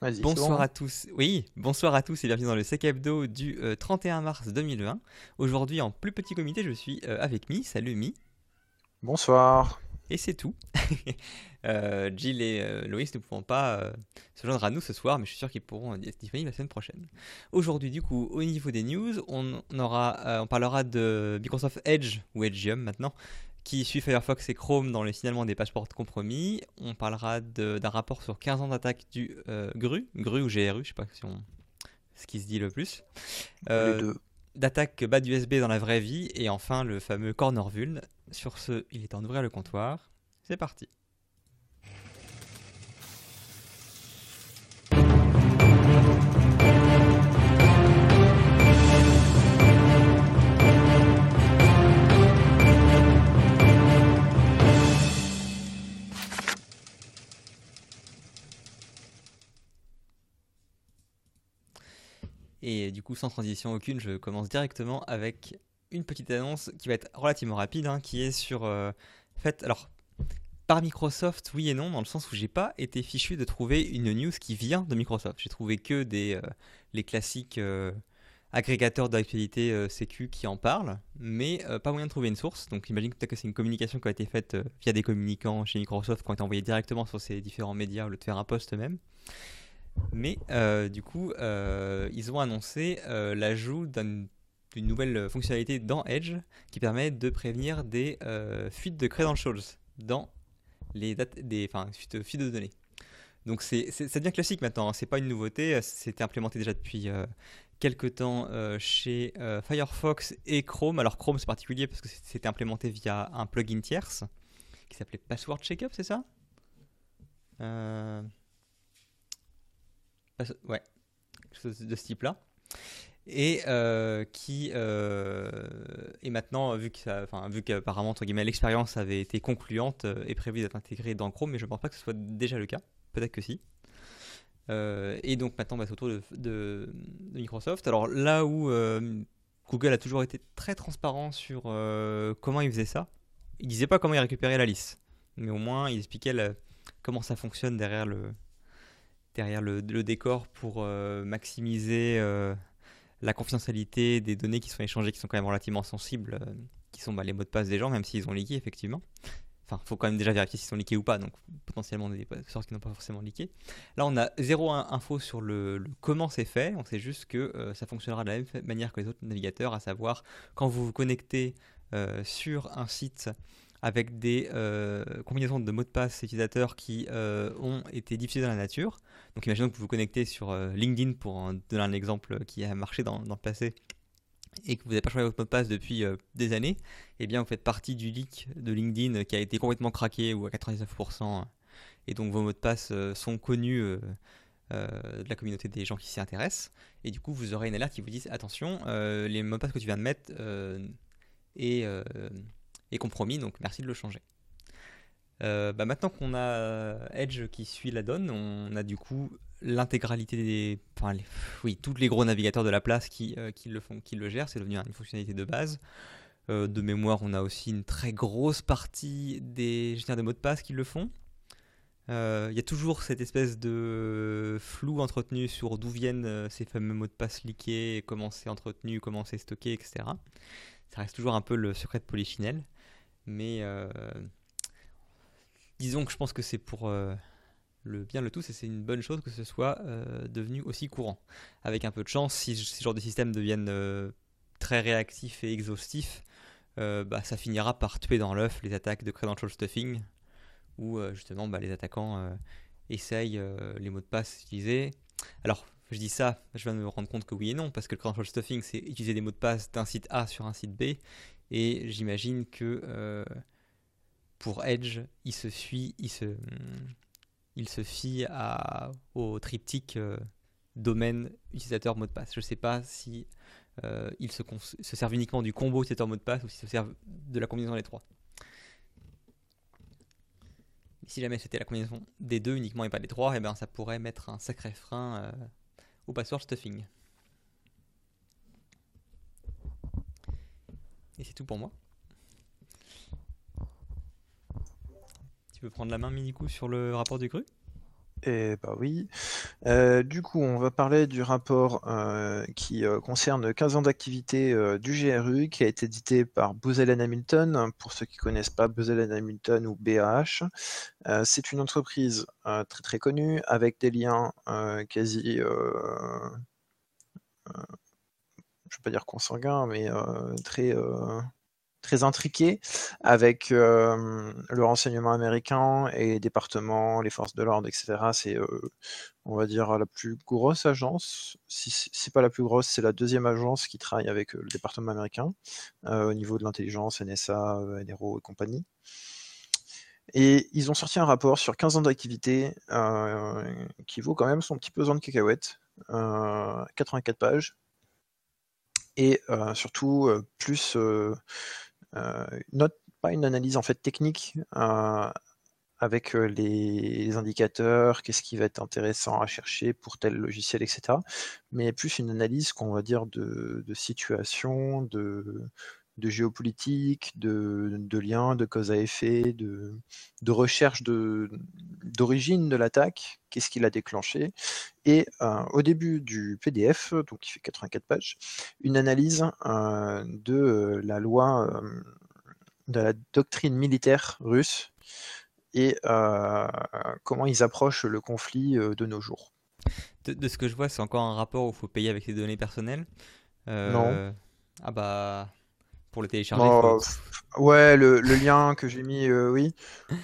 Bonsoir à tous. Oui, bonsoir à tous et bienvenue dans le Sec Hebdo du 31 euh, mars 2020. Aujourd'hui, en plus petit comité, je suis euh, avec Mi. Salut Mi. Bonsoir. Et c'est tout. euh, Jill et euh, Loïs ne pouvons pas se joindre à nous ce soir, mais je suis sûr qu'ils pourront être disponibles la semaine prochaine. Aujourd'hui, du coup, au niveau des news, on, aura, on parlera de Microsoft Edge, ou Edgeium maintenant, qui suit Firefox et Chrome dans le signalement des passeports compromis. On parlera d'un rapport sur 15 ans d'attaque du euh, GRU, GRU ou GRU, je sais pas si on... ce qui se dit le plus. Euh, d'attaque bas d'USB dans la vraie vie. Et enfin, le fameux corner vuln. Sur ce, il est temps d'ouvrir le comptoir. C'est parti. Et du coup, sans transition aucune, je commence directement avec une petite annonce qui va être relativement rapide, hein, qui est sur. Euh, alors, par Microsoft, oui et non, dans le sens où j'ai pas été fichu de trouver une news qui vient de Microsoft. J'ai trouvé que des euh, les classiques euh, agrégateurs d'actualité sécu qui en parlent, mais pas moyen de trouver une source. Donc, j'imagine que c'est une communication qui a été faite via des communicants chez Microsoft qui ont été envoyés directement sur ces différents médias au lieu de faire un post même. Mais euh, du coup, euh, ils ont annoncé euh, l'ajout d'une nouvelle fonctionnalité dans Edge qui permet de prévenir des fuites de credentials dans les dates, des, fuites, de données. Donc ça devient classique maintenant, hein. c'est pas une nouveauté, c'était implémenté déjà depuis quelques temps chez Firefox et Chrome. Alors Chrome c'est particulier parce que c'était implémenté via un plugin tierce qui s'appelait Password Checkup, c'est ça? Ouais, quelque chose de ce type-là. Et euh, qui euh, est maintenant, vu qu'apparemment, entre guillemets, l'expérience avait été concluante, euh, est prévu d'être intégrée dans Chrome, mais je ne pense pas que ce soit déjà le cas. Peut-être que si. et donc maintenant, bah, c'est au tour de, Microsoft. Alors là où Google a toujours été très transparent sur comment il faisait ça, il disait pas comment il récupérait la liste, mais au moins il expliquait comment ça fonctionne derrière le, derrière le, décor pour euh, maximiser euh, la confidentialité des données qui sont échangées, qui sont quand même relativement sensibles, euh, qui sont bah, les mots de passe des gens, même s'ils ont leaké effectivement. Enfin, il faut quand même déjà vérifier s'ils sont leakés ou pas, donc potentiellement des sortes qui n'ont pas forcément leaké. Là, on a zéro info sur le, comment c'est fait, on sait juste que ça fonctionnera de la même manière que les autres navigateurs, à savoir quand vous vous connectez sur un site avec des euh, combinaisons de mots de passe utilisateurs qui euh, ont été diffusés dans la nature. Donc imaginons que vous vous connectez sur euh, LinkedIn pour donner un exemple qui a marché dans, le passé et que vous n'avez pas changé votre mot de passe depuis des années, eh bien vous faites partie du leak de LinkedIn qui a été complètement craqué ou à 99%, et donc vos mots de passe sont connus de la communauté des gens qui s'y intéressent, et du coup vous aurez une alerte qui vous dit attention, les mots de passe que tu viens de mettre et et compromis, donc merci de le changer. Euh, bah, maintenant qu'on a Edge qui suit la donne, on a du coup l'intégralité des, enfin, oui, tous les gros navigateurs de la place qui, euh, qui le font, qui le gèrent. C'est devenu une fonctionnalité de base. Euh, de mémoire, on a aussi une très grosse partie des gestionnaires de mots de passe qui le font. Il y a toujours cette espèce de flou entretenu sur d'où viennent ces fameux mots de passe leakés, comment c'est entretenu, comment c'est stocké, etc. Ça reste toujours un peu le secret de Polychinelle. Mais euh, disons que je pense que c'est pour euh, le bien le tout, c'est une bonne chose que ce soit euh, devenu aussi courant. Avec un peu de chance, si ce genre de systèmes deviennent très réactifs et exhaustifs, bah, ça finira par tuer dans l'œuf les attaques de credential stuffing, où justement bah, les attaquants essayent les mots de passe utilisés. Alors, je dis ça, je viens de me rendre compte que oui et non, parce que le credential stuffing, c'est utiliser des mots de passe d'un site A sur un site B, et j'imagine que euh, pour Edge, il se il se, il se fie à, au triptyque euh, domaine utilisateur mot de passe. Je ne sais pas si euh, il se, se servent uniquement du combo utilisateur mot de passe ou s'ils se servent de la combinaison des trois. si jamais c'était la combinaison des deux uniquement et pas des trois, et eh ben ça pourrait mettre un sacré frein au password stuffing. Et c'est tout pour moi. Tu peux prendre la main, Minikou, sur le rapport du cru? Eh bah oui. Euh, du coup, on va parler du rapport euh, qui euh, concerne 15 ans d'activité du GRU, qui a été édité par Booz Allen Hamilton. Pour ceux qui ne connaissent pas Booz Allen Hamilton ou BAH, c'est une entreprise très très connue avec des liens quasi, je ne vais pas dire consanguins, mais très très intriqué avec le renseignement américain et les départements, les forces de l'ordre, etc. C'est, on va dire, la plus grosse agence. Si c'est pas la plus grosse, c'est la deuxième agence qui travaille avec le département américain au niveau de l'intelligence, NSA, NRO et compagnie. Et ils ont sorti un rapport sur 15 ans d'activité qui vaut quand même son petit pesant de cacahuètes, 84 pages. Et surtout, plus euh, pas une analyse en fait technique euh, avec euh, les, indicateurs, qu'est-ce qui va être intéressant à chercher pour tel logiciel, etc. Mais plus une analyse qu'on va dire de, situation, de, géopolitique, de, liens, de cause à effet, de, recherche d'origine de, l'attaque, qu'est-ce qui l'a déclenché. Et au début du PDF, donc qui fait 84 pages, une analyse de la loi, de la doctrine militaire russe et comment ils approchent le conflit de nos jours. De, ce que je vois, c'est encore un rapport où il faut payer avec ses données personnelles. non. Ah bah pour le télécharger. Ouais, le, lien que j'ai mis, euh, oui.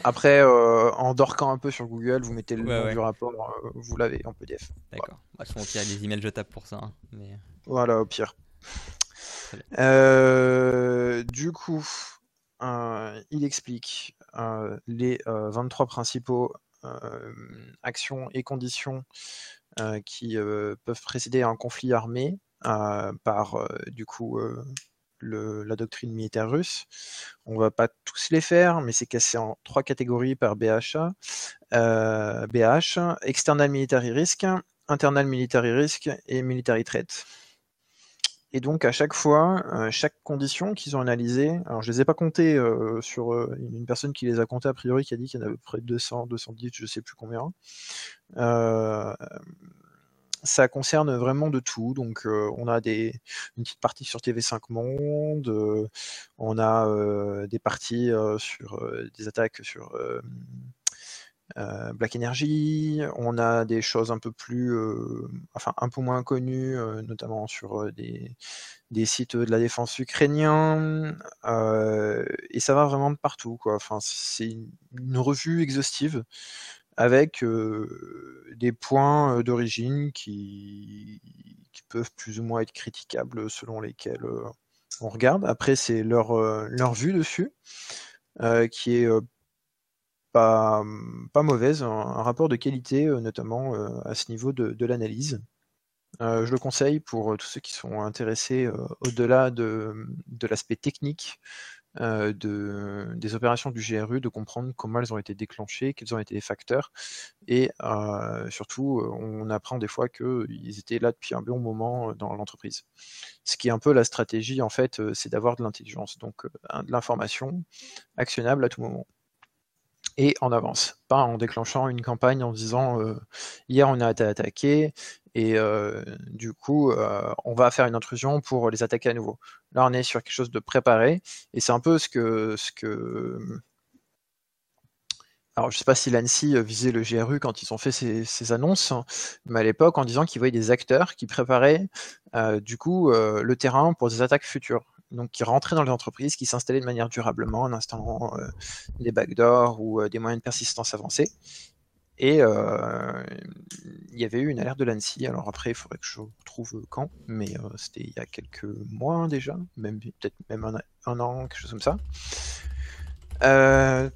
Après, euh, en dorquant un peu sur Google, vous mettez le nom du rapport, euh, vous l'avez en PDF. D'accord. Voilà. Bah, il y a des emails jetables pour ça. Hein, mais... Voilà, au pire. du coup, il explique les 23 principaux actions et conditions qui peuvent précéder un conflit armé par du coup la doctrine militaire russe. On va pas tous les faire, mais c'est cassé en trois catégories par BHA. Euh, BH, External Military Risk, Internal Military Risk et Military Threat. Et donc à chaque fois, euh, chaque condition qu'ils ont analysée, alors je les ai pas comptées euh, sur une personne qui les a comptées a priori qui a dit qu'il y en avait à peu près 200, 210, je sais plus combien ça concerne vraiment de tout. Donc, on a une petite partie sur TV5 Monde, on a des parties sur des attaques sur Black Energy, on a des choses un peu plus, enfin un peu moins connues, notamment sur des, sites de la défense ukrainien, et ça va vraiment de partout. Enfin, c'est une revue exhaustive avec des points d'origine qui, peuvent plus ou moins être critiquables selon lesquels on regarde. Après, c'est leur, leur vue dessus, qui est pas, pas mauvaise, un, rapport de qualité, notamment à ce niveau de, l'analyse. je le conseille pour tous ceux qui sont intéressés au-delà de, de l'aspect technique euh, de, des opérations du GRU, de comprendre comment elles ont été déclenchées, quels ont été les facteurs, et euh, surtout, euh, on apprend des fois qu'ils étaient là depuis un bon moment dans l'entreprise. Ce qui est un peu la stratégie, en fait, c'est d'avoir de l'intelligence, donc de l'information actionnable à tout moment. Et en avance, pas en déclenchant une campagne en disant hier on a été attaqué et du coup on va faire une intrusion pour les attaquer à nouveau. Là on est sur quelque chose de préparé et c'est un peu ce que ce que alors je sais pas si l'ANSI visait le GRU quand ils ont fait ces, annonces, mais à l'époque en disant qu'ils voyaient des acteurs qui préparaient du coup le terrain pour des attaques futures donc qui rentraient dans les entreprises, qui s'installaient de manière durablement en installant euh, des backdoors ou euh, des moyens de persistance avancés. Et euh, il y avait eu une alerte de l'ANSI. Alors après, il faudrait que je trouve quand, mais c'était il y a quelques mois déjà, même peut-être même un, an, quelque chose comme ça.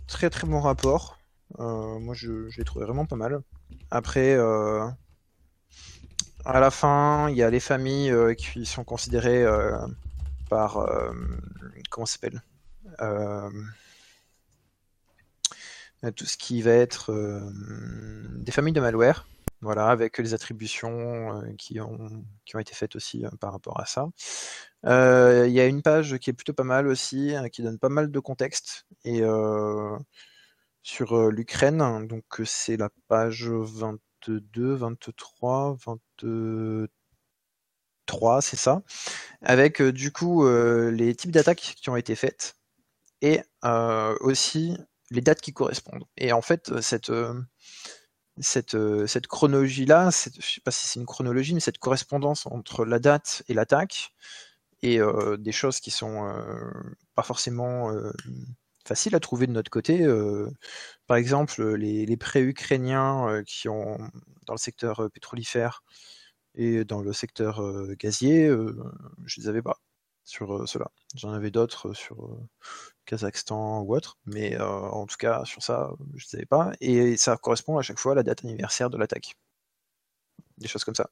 très très bon rapport. moi, je, je l'ai trouvé vraiment pas mal. Après, à la fin, il y a les familles qui sont considérées par euh, comment s'appelle? Euh, tout ce qui va être euh, des familles de malware, voilà, avec les attributions qui, ont, qui ont été faites aussi par rapport à ça. Il y a une page qui est plutôt pas mal aussi, hein, qui donne pas mal de contexte, et sur l'Ukraine, donc c'est la page 20 22, 23, 23, c'est ça, avec du coup les types d'attaques qui ont été faites. Et aussi les dates qui correspondent. Et en fait, cette, cette, cette chronologie-là, je ne sais pas si c'est une chronologie, mais cette correspondance entre la date et l'attaque, et des choses qui sont pas forcément faciles à trouver de notre côté. par exemple, les, les prêts ukrainiens qui ont dans le secteur pétrolifère et dans le secteur gazier, je les avais pas sur cela. J'en avais d'autres sur Kazakhstan ou autre, mais en tout cas sur ça, je ne savais pas. Et ça correspond à chaque fois à la date anniversaire de l'attaque. Des choses comme ça.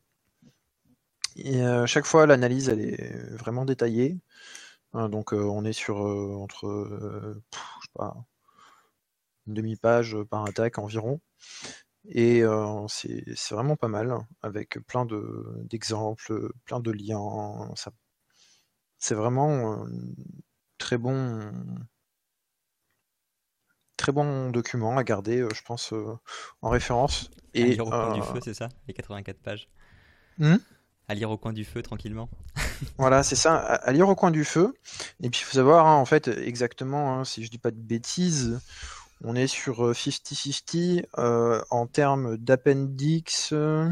Et à chaque fois, l'analyse, elle est vraiment détaillée. Hein, donc on est sur entre une demi-page par attaque environ. Et c'est vraiment pas mal, avec plein d'exemples, plein de liens. C'est vraiment très bon, très bon document à garder, je pense, en référence. Et, à lire au coin du feu, c'est ça Les 84 pages mmh À lire au coin du feu, tranquillement. voilà, c'est ça, à, lire au coin du feu. Et puis, il faut savoir, hein, en fait, exactement, hein, si je dis pas de bêtises, on est sur 50-50 euh, en termes d'appendix. Euh,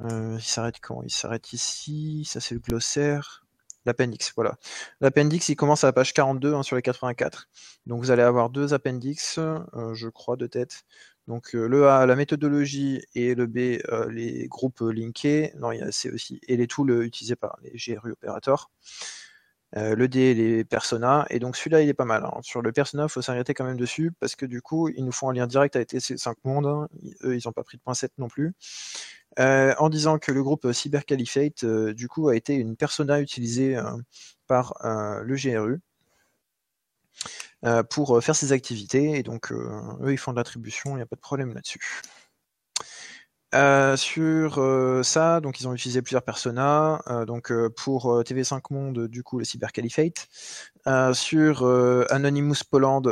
il s'arrête quand? Il s'arrête ici. Ça, c'est le glossaire. L'appendix, voilà. L'appendix, il commence à la page 42 hein, sur les 84. Donc, vous allez avoir deux appendix, euh, je crois, de tête. Donc, le A, la méthodologie, et le B, les groupes linkés. Non, il y a C aussi. Et les tools utilisés par les GRU opérateurs. Euh, le D, les personas, et donc celui-là, il est pas mal. Hein. Sur le persona, il faut s'arrêter quand même dessus, parce que du coup, ils nous font un lien direct avec TC5 Monde. Hein. Eux, ils n'ont pas pris de point 7 non plus. Euh, en disant que le groupe Cyber Caliphate, euh, du coup, a été une persona utilisée par le GRU pour faire ses activités, et donc eux, ils font de l'attribution, il n'y a pas de problème là-dessus. Euh, sur euh, ça, donc ils ont utilisé plusieurs personas. Euh, donc pour TV5 Monde, du coup, le Cyber Caliphate. sur Anonymous Poland,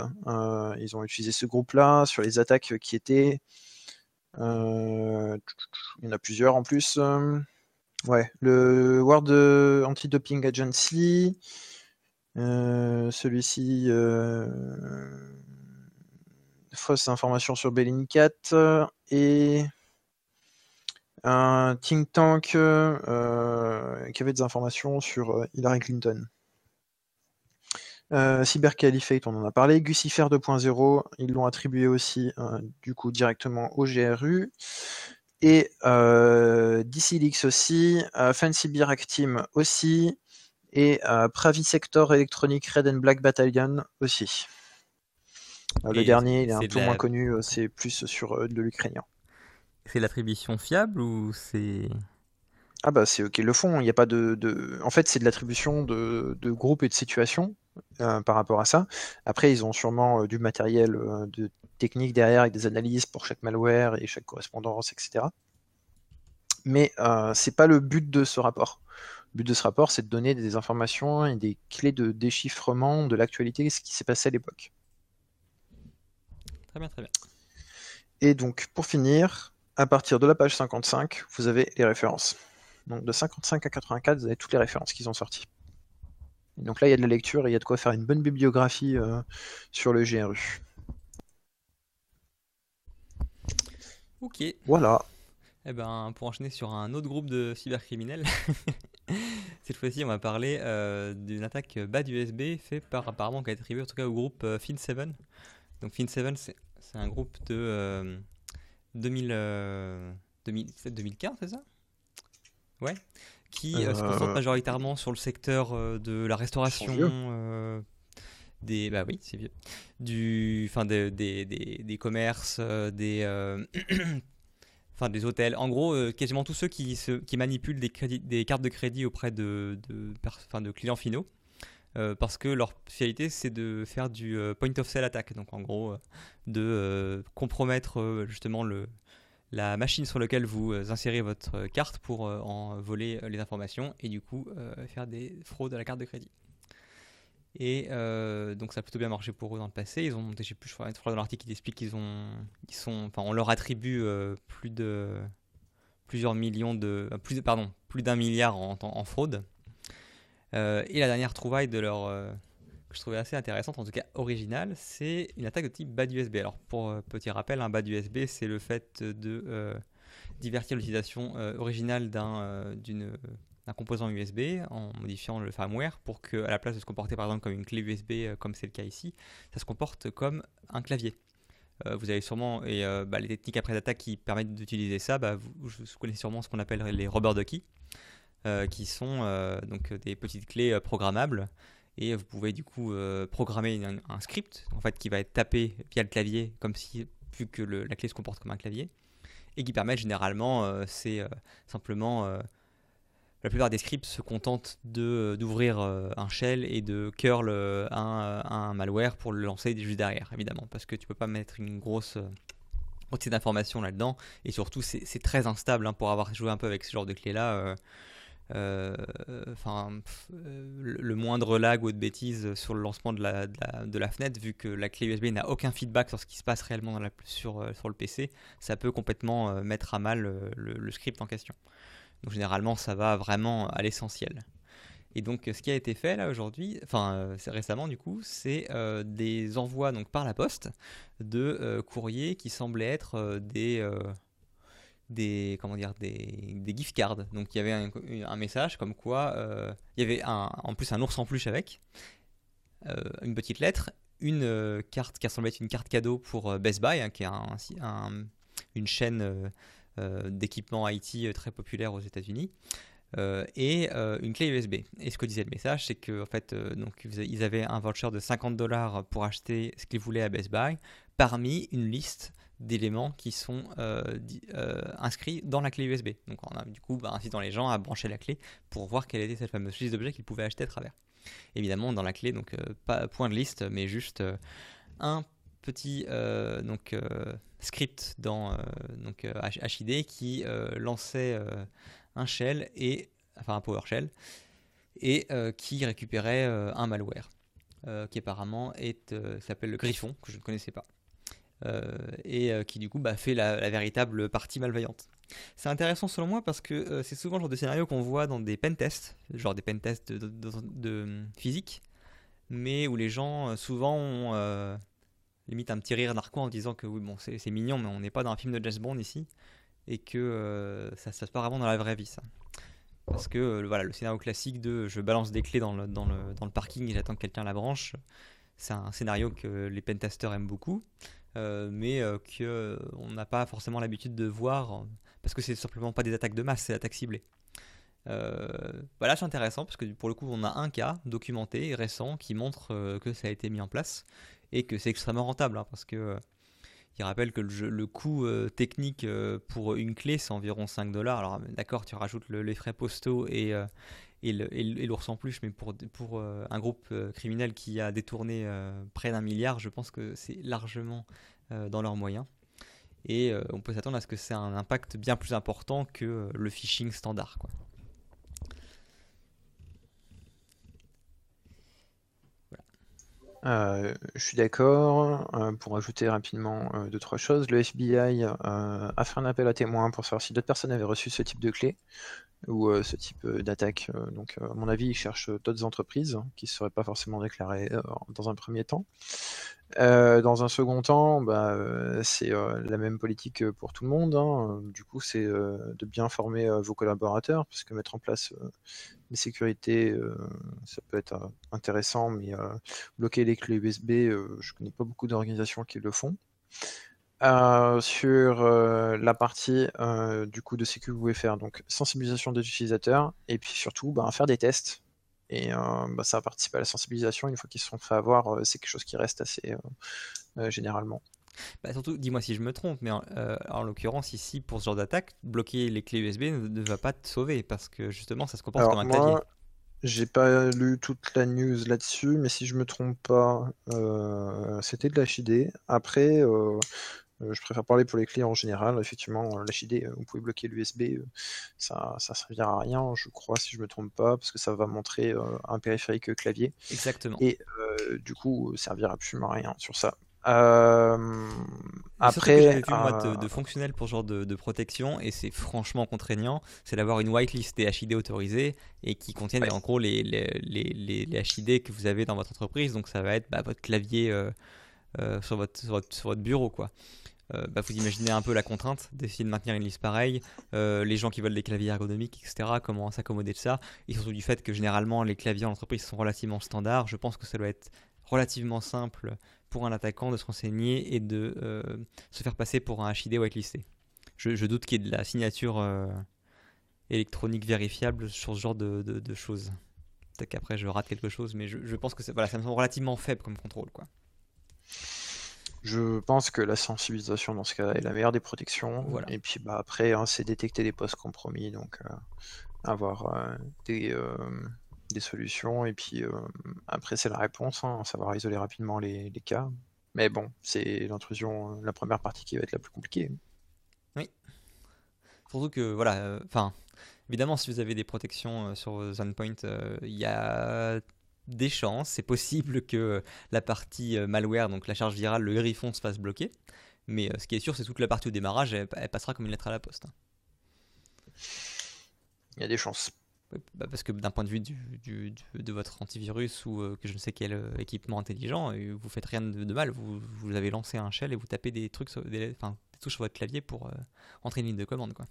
ils ont utilisé ce groupe-là. Sur les attaques qui étaient, il y en a plusieurs en plus. ouais, le World Anti-Doping Agency. Celui-ci, fausse information sur Bellingcat et un think tank euh, qui avait des informations sur euh, Hillary Clinton. Euh, Cyber Caliphate, on en a parlé. Gucifer 2.0, ils l'ont attribué aussi du coup directement au GRU. Et euh, DCLix aussi, Fancy Beer Team aussi, et Pravi Sector Electronic Red and Black Battalion aussi. le dernier, il est un peu moins connu, c'est plus sur de l'ukrainien. C'est l'attribution fiable ou c'est. Ah bah c'est ok, le fond, il n'y a pas de, de... En fait, c'est de l'attribution de, de groupes et de situations euh, par rapport à ça. Après, ils ont sûrement euh, du matériel euh, de technique derrière avec des analyses pour chaque malware et chaque correspondance, etc. Mais c'est pas le but de ce rapport. Le but de ce rapport, c'est de donner des informations et des clés de déchiffrement de l'actualité, ce qui s'est passé à l'époque. Très bien, très bien. Et donc, pour finir, à partir de la page 55, vous avez les références. Donc de 55 à 84, vous avez toutes les références qu'ils ont sorties. donc là, il y a de la lecture et il y a de quoi faire une bonne bibliographie euh, sur le GRU. Ok. Voilà. Eh ben, pour enchaîner sur un autre groupe de cybercriminels, cette fois-ci, on va parler euh, d'une attaque bad USB fait par apparemment qui a été attribuée en tout cas au groupe euh, Fin7. Donc Fin7, c'est un groupe de 2000, 2015, c'est ça? Ouais. Qui euh, se concentre majoritairement sur le secteur euh, de la restauration. Euh, des, bah oui, c'est vieux. Du, enfin, des, des, des, commerces, des, enfin, des hôtels. En gros, quasiment tous ceux qui, se, qui manipulent des, crédits, des cartes de crédit auprès de, de, de clients finaux. Parce que leur spécialité c'est de faire du point of sale attack, donc en gros de compromettre justement le, la machine sur laquelle vous insérez votre carte pour en voler les informations et du coup faire des fraudes à la carte de crédit. Et donc ça a plutôt bien marché pour eux dans le passé. Ils ont monté, je sais plus, je crois, dans l'article, ils expliquent qu'ils ont, ils sont, enfin, on leur attribue plus de plusieurs millions de, pardon, plus d'un milliard en, en fraude. Et la dernière trouvaille leur que je trouvais assez intéressante, en tout cas originale, c'est une attaque de type bad USB. Alors pour petit rappel, un bad USB, c'est le fait de divertir l'utilisation originale d'un composant USB en modifiant le firmware pour que, à la place de se comporter par exemple comme une clé USB, euh, comme c'est le cas ici, ça se comporte comme un clavier. Euh, vous avez sûrement, et euh, bah, les techniques après d'attaque qui permettent d'utiliser ça, bah, vous, vous, connaissez sûrement ce qu'on appelle les rubber ducky, qui sont donc des petites clés programmables. Et vous pouvez du coup programmer un, script en fait, qui va être tapé via le clavier, comme si, vu que la clé se comporte comme un clavier, et qui permet généralement, c'est simplement la plupart des scripts se contentent de, d'ouvrir euh, un shell et de curl euh, un, malware pour le lancer juste derrière, évidemment, parce que tu peux pas mettre une grosse euh, quantité d'informations là-dedans, et surtout c'est, très instable hein, pour avoir joué un peu avec ce genre de clé-là. Enfin, le moindre lag ou de bêtise sur le lancement de la, de la, fenêtre, vu que la clé USB n'a aucun feedback sur ce qui se passe réellement dans la, sur, sur le PC, ça peut complètement mettre à mal le script en question. Donc généralement, ça va vraiment à l'essentiel. Et donc, ce qui a été fait là aujourd'hui, enfin euh, récemment du coup, c'est euh, des envois donc par la poste de euh, courriers qui semblaient être des des comment dire des, des, gift cards. Donc il y avait un, message comme quoi il y avait un, en plus un ours en peluche avec une petite lettre, une carte qui ressemblait être une carte cadeau pour Best Buy, hein, qui est un, une chaîne euh, d'équipements IT euh, très populaires aux États-Unis. Euh, et une clé USB. Et ce que disait le message, c'est qu'en en fait, donc, ils avaient un voucher de 50 dollars pour acheter ce qu'ils voulaient à Best Buy, parmi une liste d'éléments qui sont inscrits dans la clé USB. Donc on a du coup bah, incitant les gens à brancher la clé pour voir quelle était cette fameuse liste d'objets qu'ils pouvaient acheter à travers. Évidemment, dans la clé, donc pas point de liste, mais juste un petit euh, euh, script dans euh, donc, HID qui lançait un shell, et, enfin un PowerShell, et qui récupérait un malware, qui apparemment s'appelle le Griffon, que je ne connaissais pas. Et qui du coup bah, fait la, véritable partie malveillante. C'est intéressant selon moi parce que c'est souvent le genre de scénario qu'on voit dans des pentests, genre des pentests de, de, physique, mais où les gens souvent ont limite un petit rire narquois en disant que oui, bon, c'est mignon, mais on n'est pas dans un film de James Bond ici, et que euh, ça, se passe pas vraiment dans la vraie vie, ça. Parce que euh, voilà, le scénario classique de je balance des clés dans le, dans le, dans le parking et j'attends que quelqu'un la branche, c'est un scénario que les pentesters aiment beaucoup, euh, mais que qu'on n'a pas forcément l'habitude de voir, parce que c'est simplement pas des attaques de masse, c'est attaques ciblées. voilà, c'est intéressant parce que pour le coup, on a un cas documenté récent qui montre que ça a été mis en place et que c'est extrêmement rentable hein, parce que euh, il rappelle que le, coût euh, technique euh, pour une clé c'est environ 5 dollars. Alors d'accord, tu rajoutes les frais postaux et, et l'ours en plus, mais pour, pour un groupe criminel qui a détourné près d'un milliard, je pense que c'est largement dans leurs moyens. Et on peut s'attendre à ce que c'est un impact bien plus important que le phishing standard. Euh, je suis d'accord. Euh, pour ajouter rapidement euh, deux, trois choses, le FBI a fait un appel à témoins pour savoir si d'autres personnes avaient reçu ce type de clé ou ce type d'attaque. donc, à mon avis, ils cherchent d'autres entreprises qui ne seraient pas forcément déclarées dans un premier temps. Euh, dans un second temps, bah, euh, c'est euh, la même politique pour tout le monde. Hein. Du coup, c'est de bien former vos collaborateurs, parce que mettre en place des sécurités, ça peut être intéressant, mais bloquer les clés USB, je connais pas beaucoup d'organisations qui le font. sur la partie du coup de ce que vous pouvez faire, donc sensibilisation des utilisateurs, et puis surtout bah, faire des tests et euh, bah, ça participe à la sensibilisation. Une fois qu'ils se sont fait avoir, euh, c'est quelque chose qui reste assez euh, généralement. Bah, surtout, dis-moi si je me trompe, mais en, l'occurrence, ici, pour ce genre d'attaque, bloquer les clés USB ne, va pas te sauver parce que justement, ça se comporte comme un moi, clavier. J'ai pas lu toute la news là-dessus, mais si je me trompe pas, c'était de l'HID. Après, je préfère parler pour les clients en général. Effectivement, l'HID, vous pouvez bloquer l'USB, ça ne servira à rien, je crois, si je ne me trompe pas, parce que ça va montrer un périphérique clavier. Exactement. Et du coup, servira absolument à rien sur ça. Euh, après, j'avais vu moi de, de, fonctionnel pour ce genre de, protection et c'est franchement contraignant, c'est d'avoir une whitelist des HID autorisés et qui contiennent en gros les, les, les, les, HID que vous avez dans votre entreprise. Donc ça va être bah, votre clavier euh, euh, sur, votre, sur, votre, bureau. quoi. Bah, vous imaginez un peu la contrainte d'essayer de maintenir une liste pareille, les gens qui veulent des claviers ergonomiques, etc., comment s'accommoder de ça, et surtout du fait que généralement les claviers en entreprise sont relativement standards, je pense que ça doit être relativement simple pour un attaquant de se renseigner et de euh, se faire passer pour un HID whitelisté. Je, je doute qu'il y ait de la signature euh, électronique vérifiable sur ce genre de, choses. Peut-être qu'après je rate quelque chose, mais je, pense que voilà, ça me semble relativement faible comme contrôle. Quoi. Je pense que la sensibilisation dans ce cas est la meilleure des protections. Voilà. Et puis bah, après, hein, c'est détecter des postes compromis, donc euh, avoir des, des solutions et puis euh, après c'est la réponse, hein, savoir isoler rapidement les, cas. Mais bon, c'est l'intrusion, la première partie qui va être la plus compliquée. Oui. Surtout que voilà, euh, enfin, évidemment si vous avez des protections euh, sur ZonePoint, il y a des chances, c'est possible que la partie malware, donc la charge virale, le griffon se fasse bloquer. Mais ce qui est sûr, c'est toute la partie au démarrage, elle, passera comme une lettre à la poste. Hein. Il y a des chances. Bah, parce que d'un point de vue du, de votre antivirus ou euh, que je ne sais quel euh, équipement intelligent, euh, vous faites rien de, mal. Vous, vous, avez lancé un shell et vous tapez des trucs, sur, des, enfin, des touches sur votre clavier pour entrer une ligne de commande. Quoi.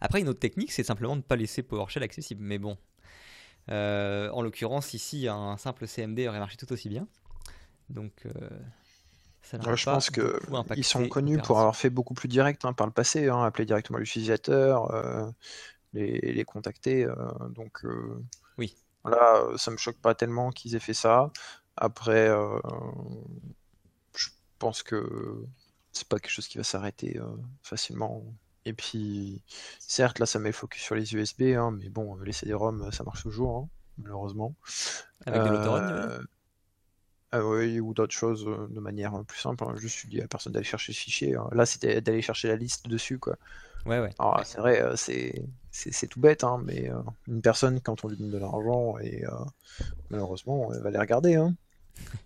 Après, une autre technique, c'est simplement de ne pas laisser PowerShell accessible. Mais bon, en l'occurrence, ici, un simple CMD aurait marché tout aussi bien. Donc, ça je pense qu'ils sont connus pour avoir fait beaucoup plus direct hein, par le passé, hein, appeler directement l'utilisateur les, contacter. Euh, donc, euh, oui. Là, ça me choque pas tellement qu'ils aient fait ça. Après, euh, je pense que c'est pas quelque chose qui va s'arrêter facilement. Et puis, certes, là, ça met le focus sur les USB, hein, mais bon, les CD-ROM, ça marche toujours, hein, malheureusement. Avec de ah oui, ou d'autres choses de manière plus simple. Hein. Je suis dit à personne d'aller chercher ce fichier. Là, c'était d'aller chercher la liste dessus, quoi. Ouais, ouais. Alors, c'est vrai, c'est c'est tout bête, hein, mais euh, une personne, quand on lui donne de l'argent, et euh, malheureusement, elle va les regarder. Hein.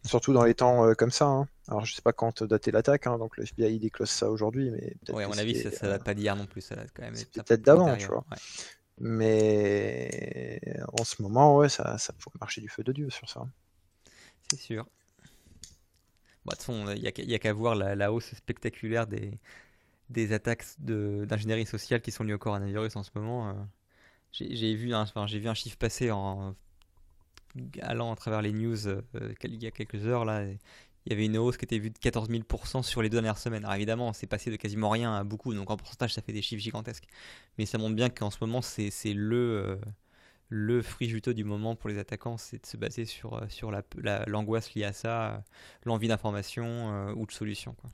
Surtout dans les temps euh, comme ça. Hein. Alors, je sais pas quand dater l'attaque, donc le FBI déclose ça aujourd'hui, mais Ouais, à mon avis, ça, ça date pas d'hier non plus, ça date quand même. peut-être d'avant, tu vois. Mais en ce moment, ouais, ça, ça pourrait marcher du feu de Dieu sur ça. C'est sûr. Bah, de toute façon, il n'y a, qu'à voir la, hausse spectaculaire des, des attaques d'ingénierie sociale qui sont liées au coronavirus en ce moment. Euh, j'ai vu, un, enfin, vu un chiffre passer en allant à travers les news euh, il y a quelques heures. Là, il y avait une hausse qui était vue de 14 000% sur les deux dernières semaines. Alors évidemment, c'est passé de quasiment rien à beaucoup, donc en pourcentage, ça fait des chiffres gigantesques. Mais ça montre bien qu'en ce moment, c'est le, euh, le fruit juteux du moment pour les attaquants, c'est de se baser sur, sur l'angoisse la, liée à ça, l'envie d'information ou de solution. Quoi.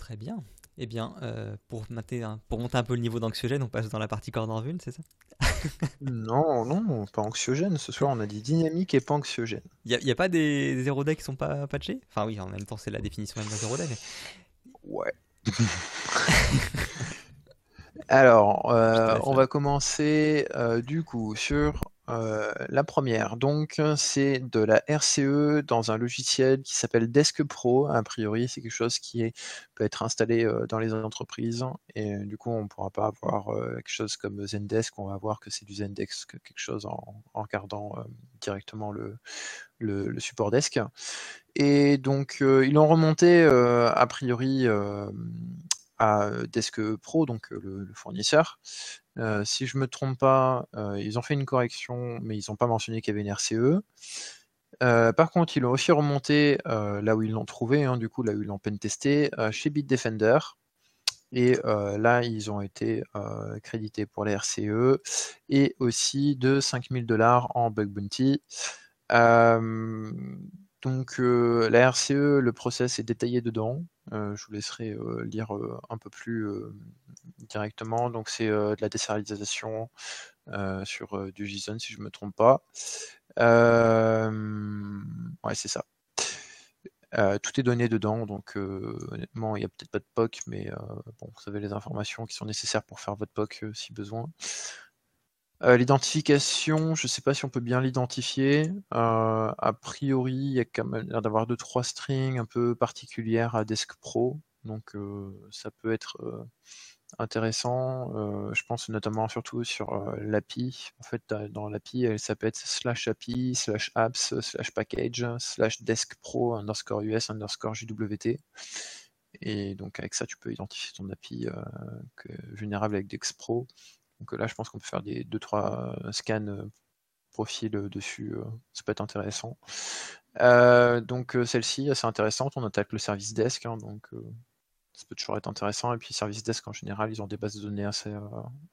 Très bien. Eh bien, euh, pour, monter un, pour monter un peu le niveau d'anxiogène, on passe dans la partie cordon vue, c'est ça? Non, non, pas anxiogène. Ce soir, on a dit dynamique et pas anxiogène. Il n'y a, pas des, zéro day qui sont pas patchés? Enfin, oui, en même temps, c'est la définition même d'un zéro day. Ouais. Alors, euh, on va commencer euh, du coup sur euh, la première, donc, c'est de la RCE dans un logiciel qui s'appelle Desk Pro. A priori, c'est quelque chose qui peut être installé euh, dans les entreprises. Et du coup, on ne pourra pas avoir euh, quelque chose comme Zendesk. On va voir que c'est du Zendesk, quelque chose en, regardant directement le, le, support desk. Et donc, ils l'ont remonté a priori à Desk Pro, donc le, fournisseur. Si je me trompe pas, ils ont fait une correction, mais ils n'ont pas mentionné qu'il y avait une RCE. par contre, ils l'ont aussi remonté là où ils l'ont trouvé, hein, du coup, là où ils l'ont peine testé, chez Bitdefender. Et là, ils ont été crédités pour la RCE et aussi de 5000 dollars en bug bounty. Donc, la RCE, le process est détaillé dedans. Euh, je vous laisserai euh, lire euh, un peu plus directement. Donc c'est de la désérialisation sur du JSON si je ne me trompe pas. ouais, c'est ça. tout est donné dedans, donc honnêtement, il n'y a peut-être pas de POC, mais bon, vous avez les informations qui sont nécessaires pour faire votre POC si besoin. L'identification, je ne sais pas si on peut bien l'identifier. a priori, il y a quand même l'air d'avoir deux trois strings un peu particulières à Desk Pro, donc ça peut être intéressant. Euh, je pense notamment surtout sur euh, l'API. En fait, dans l'API, elle s'appelle slash API, slash apps, slash package, slash desk pro underscore US underscore JWT. Et donc avec ça, tu peux identifier ton API euh, vulnérable avec Desk Pro. Donc là, je pense qu'on peut faire des 2-3 scans profil dessus. ça peut être intéressant. donc celle-ci, assez intéressante. On attaque le service desk. Hein, donc ça peut toujours être intéressant. Et puis Service Desk en général, ils ont des bases de données assez euh,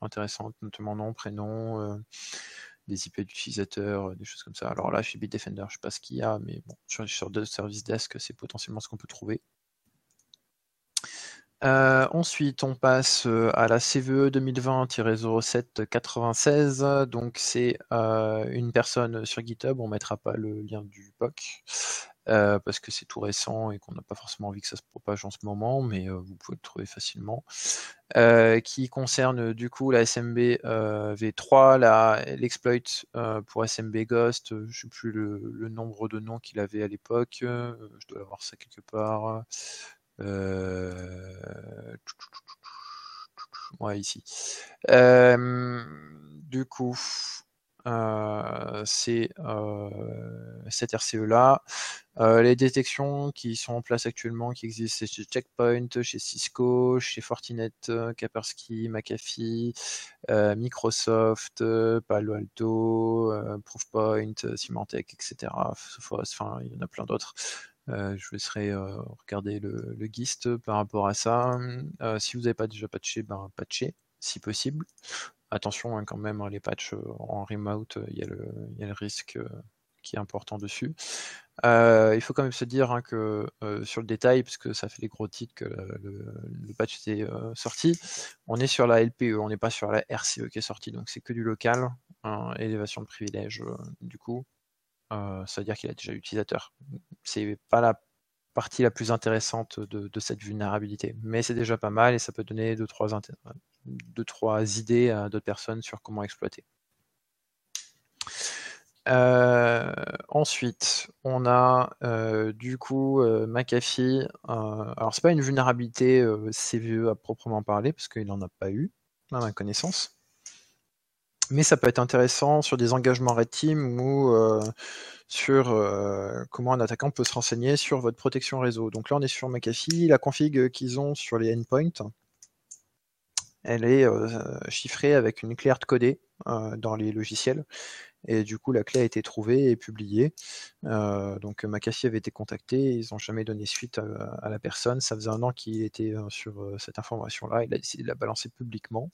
intéressantes, notamment nom, prénom, euh, des IP d'utilisateurs, euh, des choses comme ça. Alors là, chez Bitdefender, je ne sais pas ce qu'il y a, mais bon, sur, sur Service Desk, c'est potentiellement ce qu'on peut trouver. Ensuite, on passe à la CVE 2020-0796. Donc, c'est une personne sur GitHub. On ne mettra pas le lien du POC. Euh, parce que c'est tout récent et qu'on n'a pas forcément envie que ça se propage en ce moment, mais euh, vous pouvez le trouver facilement. Euh, qui concerne du coup la SMB V3, l'exploit pour SMB Ghost, je ne sais plus le, nombre de noms qu'il avait à l'époque, je dois avoir ça quelque part. Ouais, ici. du coup, c'est cette RCE-là. les détections qui sont en place actuellement, qui existent chez Checkpoint, chez Cisco, chez Fortinet, Kaspersky, McAfee, Microsoft, Palo Alto, Proofpoint, Symantec, etc. Enfin, il y en a plein d'autres. Je vous laisserai regarder le, GIST par rapport à ça. si vous n'avez pas déjà patché, ben patché si possible. Attention hein, quand même, hein, les patchs euh, en remote, euh, il y, a le risque euh, qui est important dessus. il faut quand même se dire hein, que sur le détail, puisque ça fait les gros titres que le, patch était sorti, on est sur la LPE, on n'est pas sur la RCE qui est sortie, donc c'est que du local, élévation de privilège du coup. Ça veut dire qu'il a déjà utilisateur. C'est pas la partie la plus intéressante de, cette vulnérabilité. Mais c'est déjà pas mal et ça peut donner deux, trois, deux, trois idées à d'autres personnes sur comment exploiter. Euh, ensuite, on a euh, du coup euh, McAfee. alors, c'est pas une vulnérabilité CVE à proprement parler, parce qu'il n'en a pas eu, à ma connaissance. Mais ça peut être intéressant sur des engagements Red Team ou sur euh, comment un attaquant peut se renseigner sur votre protection réseau. Donc là, on est sur McAfee. La config qu'ils ont sur les endpoints, elle est euh, chiffrée avec une clé hardcodée euh, dans les logiciels. Et du coup, la clé a été trouvée et publiée. donc McAfee avait été contacté, ils n'ont jamais donné suite à, la personne. Ça faisait un an qu'il était sur cette information-là, il a décidé de la balancer publiquement.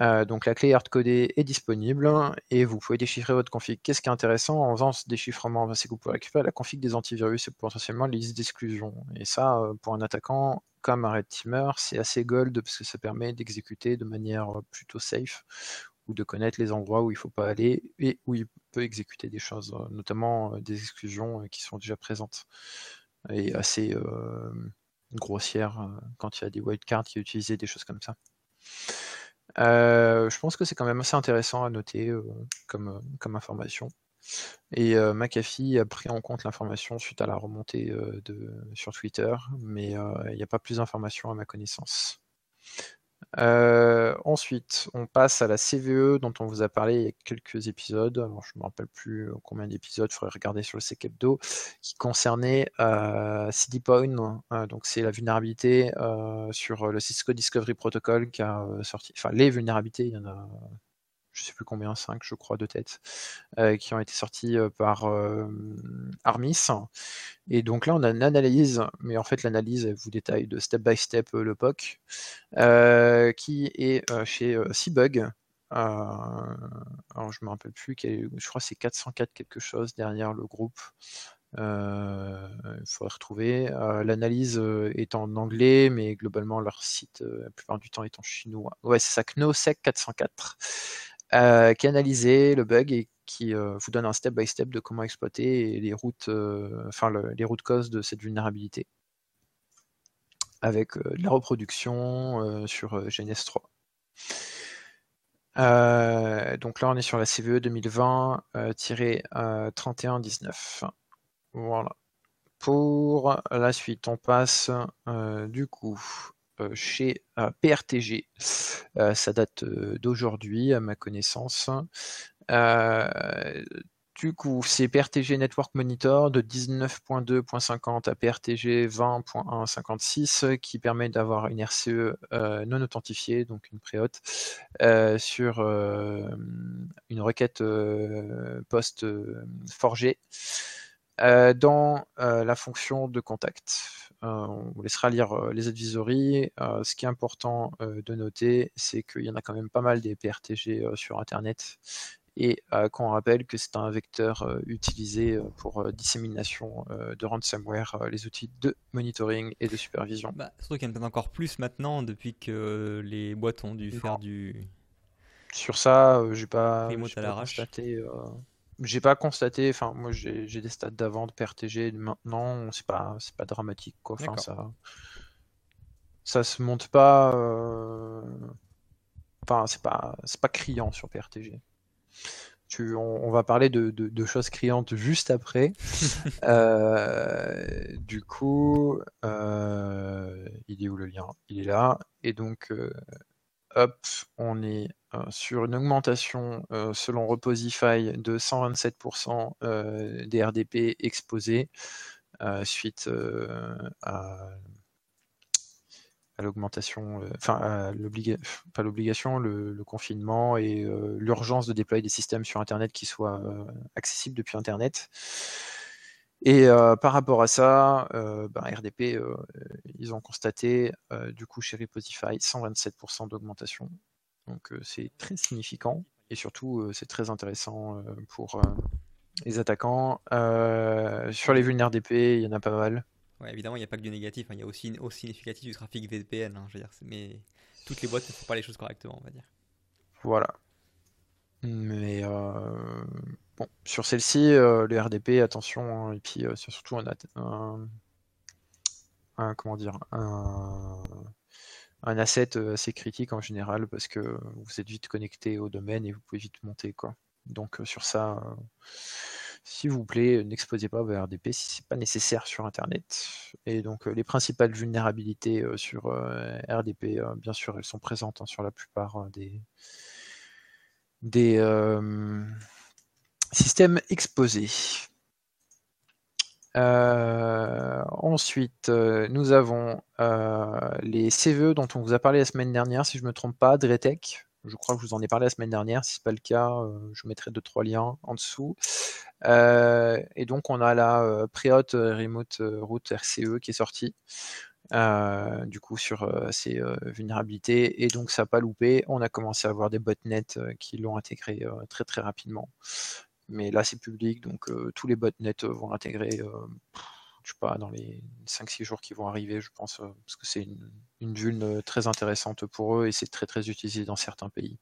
Euh, donc la clé hardcodée est disponible et vous pouvez déchiffrer votre config. Qu'est-ce qui est intéressant en faisant ce déchiffrement? C'est que vous pouvez récupérer la config des antivirus et potentiellement les listes d'exclusion. Et ça, euh, pour un attaquant comme un red teamer, c'est assez gold parce que ça permet d'exécuter de manière plutôt safe ou de connaître les endroits où il ne faut pas aller et où il peut exécuter des choses, notamment euh, des exclusions qui sont déjà présentes et assez grossières quand il y a des wildcards qui utilisent des choses comme ça. Euh, je pense que c'est quand même assez intéressant à noter euh, comme, euh, comme information. Et McAfee a pris en compte l'information suite à la remontée sur Twitter, mais il n'y a pas plus d'informations à ma connaissance. Euh, ensuite, on passe à la CVE dont on vous a parlé il y a quelques épisodes. Je ne me rappelle plus combien d'épisodes, il faudrait regarder sur le CKEPDO, qui concernait euh, CDPoint. Euh, donc, c'est la vulnérabilité sur le Cisco Discovery Protocol qui a sorti. Enfin, les vulnérabilités, il y en a je sais plus combien, 5 je crois de tête, euh, qui ont été sortis euh, par euh, Armis. Et donc là, on a une analyse, mais en fait, l'analyse vous détaille de step by step le POC, qui est chez Seabug. alors, je me rappelle plus, je crois que c'est 404 quelque chose derrière le groupe. il faudrait retrouver. L'analyse est en anglais, mais globalement, leur site, la plupart du temps, est en chinois. Ouais, c'est ça, KNOSEC 404. Qui a analysé le bug et qui vous donne un step by step de comment exploiter les routes, enfin les routes causes de cette vulnérabilité avec de la reproduction sur GNS3. donc là, on est sur la CVE 2020-3119. voilà. Pour la suite, on passe du coup chez PRTG. ça date d'aujourd'hui, à ma connaissance. Du coup, c'est PRTG Network Monitor de 19.2.50 à PRTG 20.1.56 qui permet d'avoir une RCE euh, non authentifiée, donc une préhote, euh, sur euh, une requête post forgée dans la fonction de contact. On vous laissera lire les advisories. ce qui est important de noter, c'est qu'il y en a quand même pas mal des PRTG sur Internet et euh, qu'on rappelle que c'est un vecteur euh, utilisé euh, pour dissémination de ransomware, les outils de monitoring et de supervision. Bah, surtout qu'il y en a encore plus maintenant depuis que les boîtes ont dû faire du. Sur ça, j'ai pas, pas constaté. J'ai pas constaté, enfin moi j'ai des stats d'avant de PRTG, maintenant c'est pas c'est pas dramatique quoi. Enfin ça ça se monte pas. Enfin c'est pas c'est pas criant sur PRTG on, va parler de, choses criantes juste après. Euh, du coup, euh, il est où le lien? Il est là. Et donc, euh, hop, on est sur une augmentation selon Reposify de 127% des RDP exposés suite à l'augmentation, euh, enfin pas l'obligation, le, confinement et euh, l'urgence de déployer des systèmes sur Internet qui soient euh, accessibles depuis Internet. Et par rapport à ça, ben, RDP, ils ont constaté du coup chez Reposify 127% d'augmentation. Donc c'est très significant et surtout c'est très intéressant pour les attaquants. sur les RDP, il y en a pas mal. Ouais, évidemment, il n'y a pas que du négatif, hein. il y a aussi, significatif du trafic VPN. Hein, je veux dire, mais toutes les boîtes ne font pas les choses correctement, on va dire. Voilà. Mais euh, bon, sur celle-ci, euh, le RDP, attention, hein, et puis euh, surtout un, un, comment dire, un, un asset assez critique en général parce que vous êtes vite connecté au domaine et vous pouvez vite monter quoi. Donc sur ça, s'il vous plaît, n'exposez pas vos RDP si ce n'est pas nécessaire sur Internet. Et donc les principales vulnérabilités sur RDP, bien sûr, elles sont présentes hein, sur la plupart des, des systèmes exposés. Ensuite, nous avons les CVE dont on vous a parlé la semaine dernière, si je ne me trompe pas, Dretec. Je crois que je vous en ai parlé la semaine dernière. Si ce n'est pas le cas, je mettrai deux trois liens en dessous. Euh, et donc, on a la euh, Preot Remote Route RCE qui est sortie. Euh, du coup sur ces vulnérabilités et donc ça n'a pas loupé on a commencé à avoir des botnets qui l'ont intégré très très rapidement mais là c'est public donc tous les botnets vont l'intégrer je sais pas dans les 5-6 jours qui vont arriver je pense parce que c'est une, une vulne très intéressante pour eux et c'est très très utilisé dans certains pays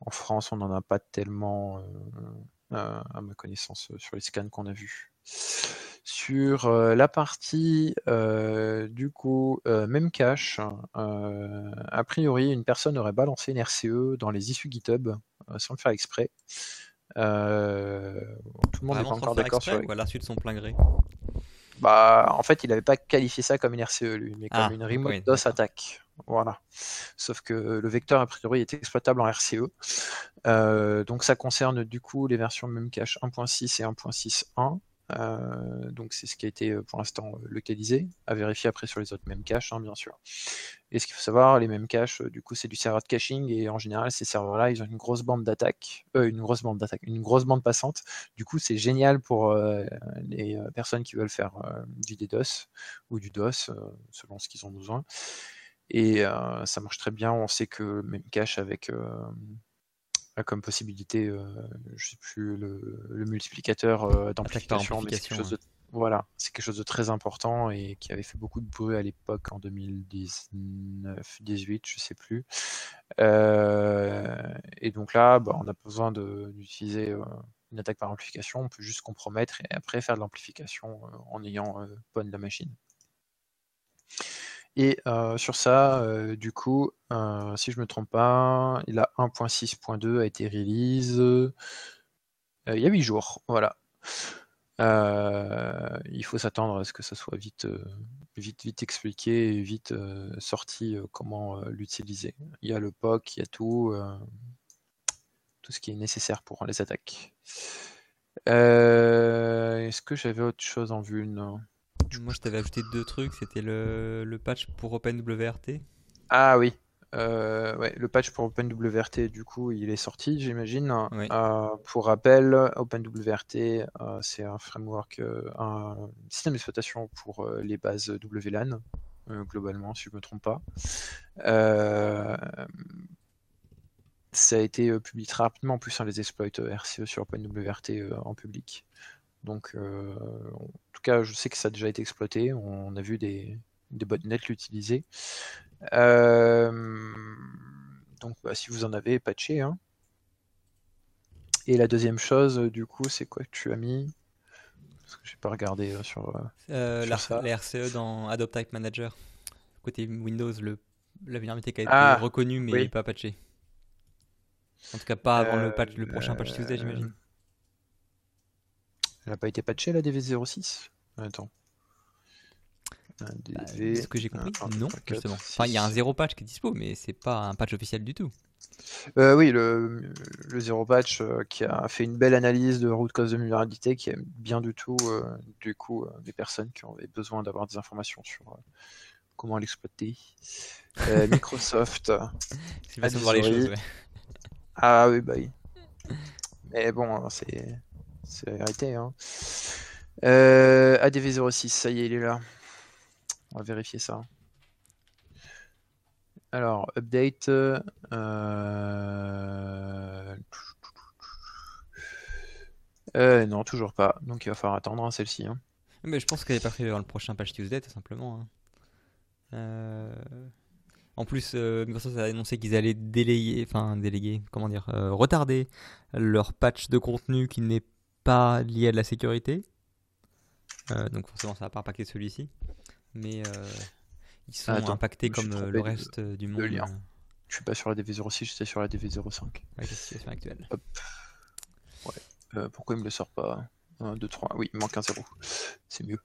en France on n'en a pas tellement euh, à ma connaissance, euh, sur les scans qu'on a vus. Sur euh, la partie du coup même cache, a priori une personne aurait balancé une RCE dans les issues GitHub sans le faire exprès. Tout le monde n'est pas encore d'accord sur. Quoi, la suite de son plein gré. Bah, en fait, il n'avait pas qualifié ça comme une RCE lui, mais comme ah, une remote DOS attaque. Voilà. Sauf que le vecteur, a priori, est exploitable en RCE. Euh, donc ça concerne du coup les versions Memcache 1.6 et 1.6.1. Euh, donc c'est ce qui a été euh, pour l'instant localisé, à vérifier après sur les autres Memcache, hein, bien sûr. Et ce qu'il faut savoir, les Memcache, du coup, c'est du serveur de caching et en général, ces serveurs-là, ils ont une grosse bande d'attaque, une grosse bande d'attaque, une grosse bande passante. Du coup, c'est génial pour les personnes qui veulent faire du DDoS ou du DOS, selon ce qu'ils ont besoin. Et ça marche très bien. On sait que Memcache avec comme possibilité, je sais plus, le, multiplicateur d'amplification, mais c'est quelque chose de Voilà, c'est quelque chose de très important et qui avait fait beaucoup de bruit à l'époque en 2019, 18, je sais plus. Euh, et donc là, bah, on a besoin d'utiliser euh, une attaque par amplification. On peut juste compromettre et après faire de l'amplification euh, en ayant euh, de la machine. Et sur ça, du coup, si je me trompe pas, il a 1.6.2 a été release il y a 8 jours. Voilà. Euh, il faut s'attendre à ce que ça soit vite, euh, vite, vite expliqué et vite euh, sorti comment l'utiliser. Il y a le POC, il y a tout, tout ce qui est nécessaire pour les attaques. Est-ce que j'avais autre chose en vue? Non Moi, je t'avais ajouté deux trucs. C'était le, le patch pour OpenWRT. Ah oui, euh, ouais, le patch pour OpenWRT, du coup, il est sorti, j'imagine. Euh, pour rappel, OpenWRT, euh, c'est un framework, un système d'exploitation pour les bases WLAN, globalement, si je ne me trompe pas. ça a été publié très rapidement, en plus, hein, les exploits RCE sur OpenWRT en public. Donc, en tout cas, je sais que ça a déjà été exploité. On a vu des, des botnets l'utiliser. Euh, donc, bah, si vous en avez, patché. Hein. Et la deuxième chose, du coup, c'est quoi que tu as mis? Parce que j'ai pas regardé euh, sur, euh, la, RCE dans Adopt Type Manager. Côté Windows, le, la vulnérabilité qui a été ah, reconnue mais pas patché. En tout cas, pas avant le, patch, le prochain patch Tuesday, j'imagine. Elle n'a pas été patchée la DV06 Attends. Bah, ce que j'ai compris, non, justement. Enfin, il y a un zéro patch qui est dispo, mais c'est pas un patch officiel du tout. Euh, oui, le, le zéro patch euh, qui a fait une belle analyse de root cause de vulnérabilité, qui aime bien du tout, euh, du coup, des personnes qui ont besoin d'avoir des informations sur comment l'exploiter. Microsoft. c'est voir les choses, Ah oui, bah oui. Mais bon, c'est la vérité. Hein. ADV06, ça y est, il est là. On va vérifier ça. Alors, update. Euh, euh, non, toujours pas. Donc il va falloir attendre hein, celle-ci. Hein. Mais je pense qu'elle est pas prévue dans le prochain patch Tuesday, tout simplement. Hein. Euh, en plus, Microsoft a annoncé qu'ils allaient déléguer, enfin déléguer, comment dire, retarder leur patch de contenu qui n'est pas lié à de la sécurité. donc forcément, ça va pas impacter celui-ci mais euh, ils sont impactés comme euh, le reste euh, du monde. lien. Je suis pas sur la DV06, j'étais sur la DV05. Ouais, la situation actuelle. Hop. Ouais. pourquoi il me le sort pas? 1, 2, 3. Oui, il manque un 0. C'est mieux.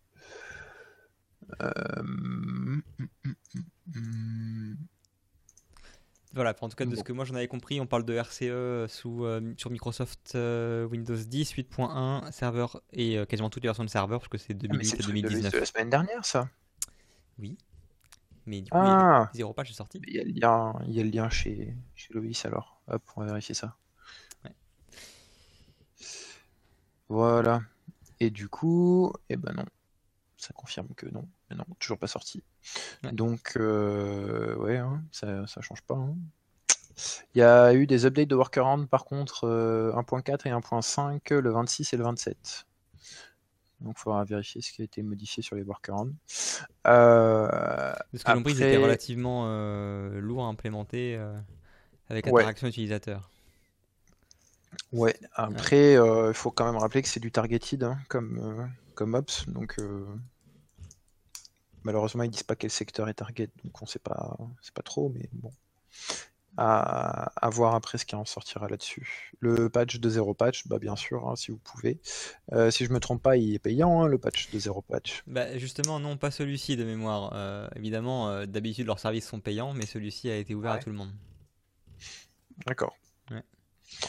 Voilà, en tout cas, de ce que moi j'en avais compris, on parle de RCE sous, sur Microsoft Windows 10, 8.1, serveur et quasiment toutes les versions de serveur, parce que c'est 2008 et 2019. C'est la semaine dernière, ça oui. Mais du coup, il y a ah. zéro page sortie. Il y a le lien, il y a le lien chez, chez Loïs alors. Hop, on va vérifier ça. Voilà. Et du coup, eh ben non. Ça confirme que non. Mais non, toujours pas sorti. Donc, euh, ouais, hein, ça, ça change pas. Hein. Il y a eu des updates de workaround par contre 1.4 euh, et 1.5 le 26 et le 27. Donc, il faudra vérifier ce qui a été modifié sur les workarounds. Euh, Parce que après... ils étaient relativement euh, lourds à implémenter euh, avec interaction utilisateur. Ouais, après, il faut quand même rappeler que c'est du targeted hein, comme, comme Ops. Donc, malheureusement, ils disent pas quel secteur est target. Donc, on sait pas, c'est pas trop, mais bon à, voir après ce qui en sortira là-dessus. Le patch de zéro patch, bah bien sûr, hein, si vous pouvez. Euh, si je me trompe pas, il est payant, hein, le patch de zéro patch. Bah justement, non, pas celui-ci de mémoire. Euh, évidemment, euh, d'habitude, leurs services sont payants, mais celui-ci a été ouvert à tout le monde. D'accord.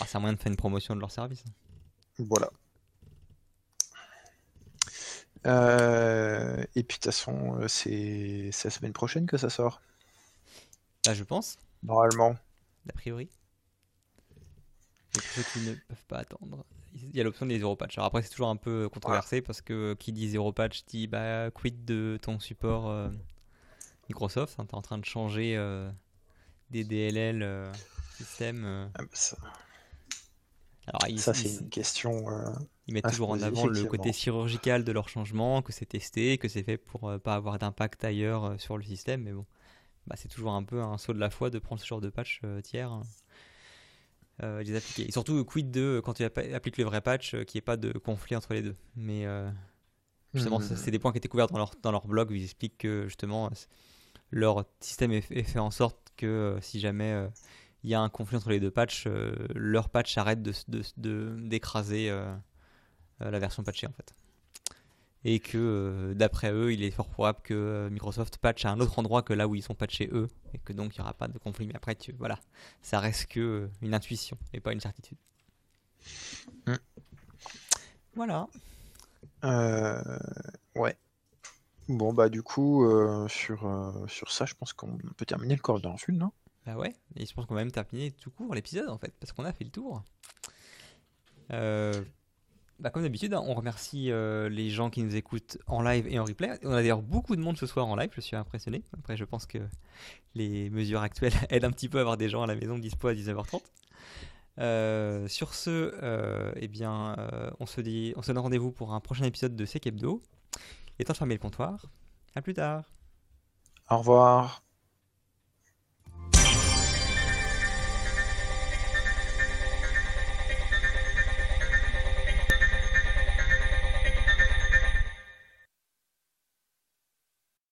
Ah, c'est un moyen de faire une promotion de leur service. Voilà. Et puis de toute façon, c'est la semaine prochaine que ça sort. Là, je pense. Normalement. A priori. pour ceux qui ne peuvent pas attendre, il y a l'option des zéro patch. Alors après, c'est toujours un peu controversé parce que qui dit zéro patch dit bah quid de ton support euh, Microsoft? Hein, tu es en train de changer euh, des DLL euh, système. Ah, bah ça, Alors, ça c'est une question. Ils mettent se toujours en avant le côté chirurgical de leur changement, que c'est testé, que c'est fait pour euh, pas avoir d'impact ailleurs euh, sur le système. Mais bon, bah, c'est toujours un peu un saut de la foi de prendre ce genre de patch euh, tiers. hein, et les appliquer. Et surtout, quid de quand tu appliques le vrai patch, qu'il n'y ait pas de conflit entre les deux. Mais justement, ça, c'est des points qui étaient couverts dans leur, dans leur blog où ils expliquent que justement, leur système est, est fait en sorte que si jamais il y a un conflit entre les deux patchs, leur patch arrête de, de- de- d'écraser la version patchée en fait. Et que euh, d'après eux, il est fort probable que euh, Microsoft patche à un autre endroit que là où ils sont patchés eux, et que donc il n'y aura pas de conflit. Mais après, tu, voilà, ça reste que euh, une intuition et pas une certitude. Mm. Voilà. Euh, ouais. Bon, bah, du coup, euh, sur, euh, sur ça, je pense qu'on peut terminer le corridor en fil, non? Bah ouais, et je pense qu'on va même terminer tout court l'épisode en fait, parce qu'on a fait le tour. Bah comme d'habitude, hein, on remercie euh, les gens qui nous écoutent en live et en replay. On a d'ailleurs beaucoup de monde ce soir en live, je suis impressionné. Après, je pense que les mesures actuelles aident un petit peu à avoir des gens à la maison dispo à 19h30. Euh, sur ce, euh, eh bien, on se donne rendez-vous pour un prochain épisode de Sec Hebdo. Est temps de fermer le comptoir. À plus tard. Au revoir.